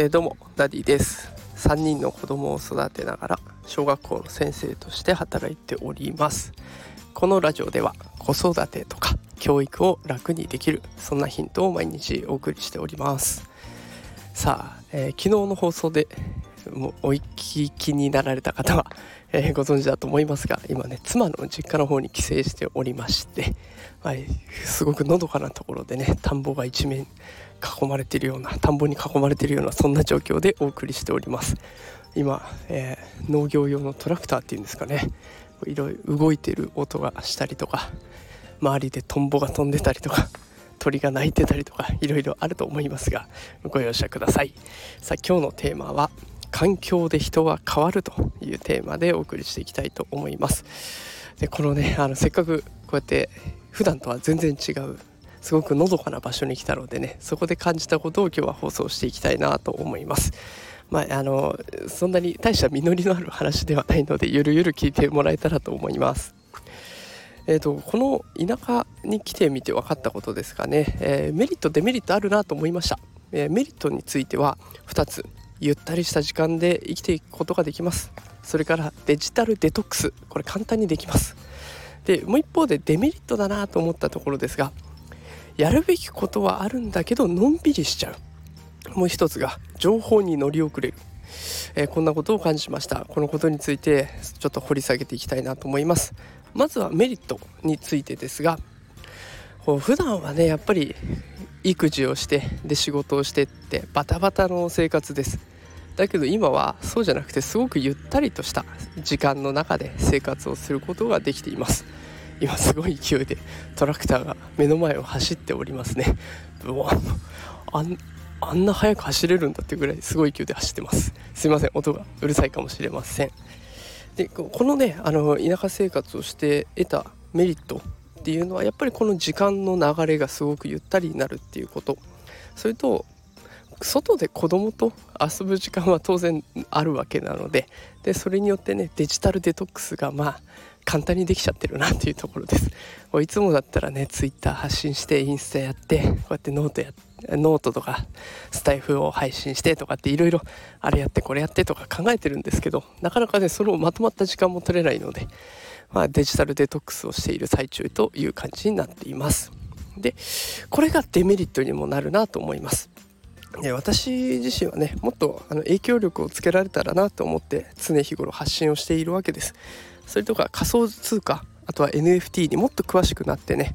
えー、どうもダディです。3人の子供を育てながら小学校の先生として働いております。このラジオでは子育てとか教育を楽にできるそんなヒントを毎日お送りしております。さあ、えー、昨日の放送でもうお聞きになられた方は、えー、ご存知だと思いますが今ね妻の実家の方に帰省しておりまして、はい、すごくのどかなところでね田んぼが一面囲まれているような田んぼに囲まれているようなそんな状況でお送りしております。今、えー、農業用のトラクターっていうんですかねいろいろ動いてる音がしたりとか周りでトンボが飛んでたりとか鳥が鳴いてたりとかいろいろあると思いますがご容赦ください。さあ今日のテーマは環境で人は変わるというテーマでお送りしていきたいと思います。でこのねあのせっかくこうやって普段とは全然違うすごくのどかな場所に来たのでねそこで感じたことを今日は放送していきたいなと思います。まあ、あのそんなに大した実りのある話ではないのでゆるゆる聞いてもらえたらと思います。えーと、この田舎に来てみて分かったことですかね、えー、メリットデメリットあるなと思いました、えー、メリットについては2つ。ゆったりした時間で生きていくことができます。それからデジタルデトックス。これ簡単にできます。でもう一方でデメリットだなと思ったところですがやるべきことはあるんだけどのんびりしちゃう。もう一つが情報に乗り遅れる、えー、こんなことを感じました。このことについてちょっと掘り下げていきたいなと思います。まずはメリットについてですが普段はねやっぱり育児をしてで仕事をしてってバタバタの生活です。だけど今はそうじゃなくてすごくゆったりとした時間の中で生活をすることができています。今すごい勢いでトラクターが目の前を走っておりますね。あんあんな速く走れるんだってぐらいすごい勢いで走ってます。すいません音がうるさいかもしれません。でこのねあの田舎生活をして得たメリットっていうのはやっぱりこの時間の流れがすごくゆったりになるっていうこと。それと外で子供と遊ぶ時間は当然あるわけなのででそれによってねデジタルデトックスがまあ簡単にできちゃってるなっていうところです。いつもだったらねツイッター発信してインスタやってこうやってノートやノートとかスタイフを配信してとかっていろいろあれやってこれやってとか考えてるんですけどなかなかねそれをまとまった時間も取れないので、まあ、デジタルデトックスをしている最中という感じになっています。でこれがデメリットにもなるなと思います。で私自身はねもっとあの影響力をつけられたらなと思って常日頃発信をしているわけです。それとか仮想通貨あとは NFT にもっと詳しくなってね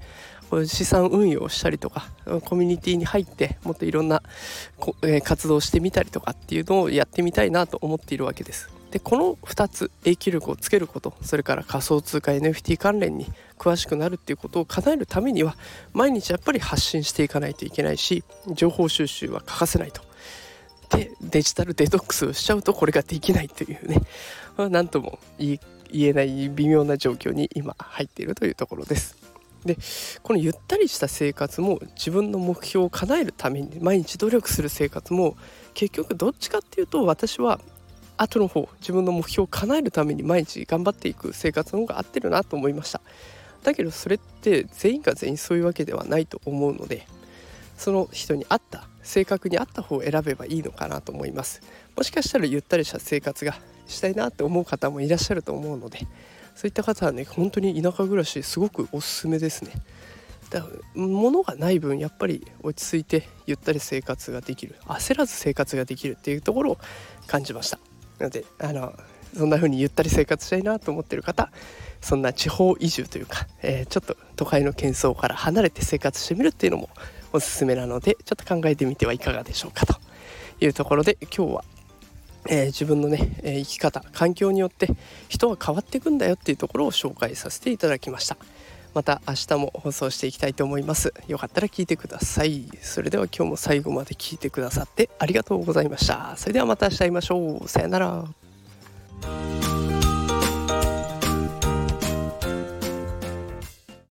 こう資産運用したりとかコミュニティに入ってもっといろんなえー活動してみたりとかっていうのをやってみたいなと思っているわけですでこの2つ影響力をつけることそれから仮想通貨 NFT 関連に詳しくなるっていうことを叶えるためには毎日やっぱり発信していかないといけないし情報収集は欠かせないと。でデジタルデトックスをしちゃうとこれができないというね何とも言えない微妙な状況に今入っているというところです。でこのゆったりした生活も自分の目標を叶えるために毎日努力する生活も結局どっちかっていうと私は後の方自分の目標を叶えるために毎日頑張っていく生活の方が合ってるなと思いました。だけどそれって全員が全員そういうわけではないと思うのでその人に合った性格に合った方を選べばいいのかなと思います。もしかしたらゆったりした生活がしたいなって思う方もいらっしゃると思うのでそういった方はね本当に田舎暮らしすごくおすすめですね。だから物がない分やっぱり落ち着いてゆったり生活ができる。焦らず生活ができるっていうところを感じました。なのであのそんな風にゆったり生活したいなと思ってる方そんな地方移住というか、えー、ちょっと都会の喧騒から離れて生活してみるっていうのもおすすめなのでちょっと考えてみてはいかがでしょうかというところで今日は、えー、自分のね、えー、生き方環境によって人は変わっていくんだよっていうところを紹介させていただきました。また明日も放送していきたいと思います。よかったら聞いてください。それでは今日も最後まで聞いてくださってありがとうございました。それではまた明日会いましょう。さよなら。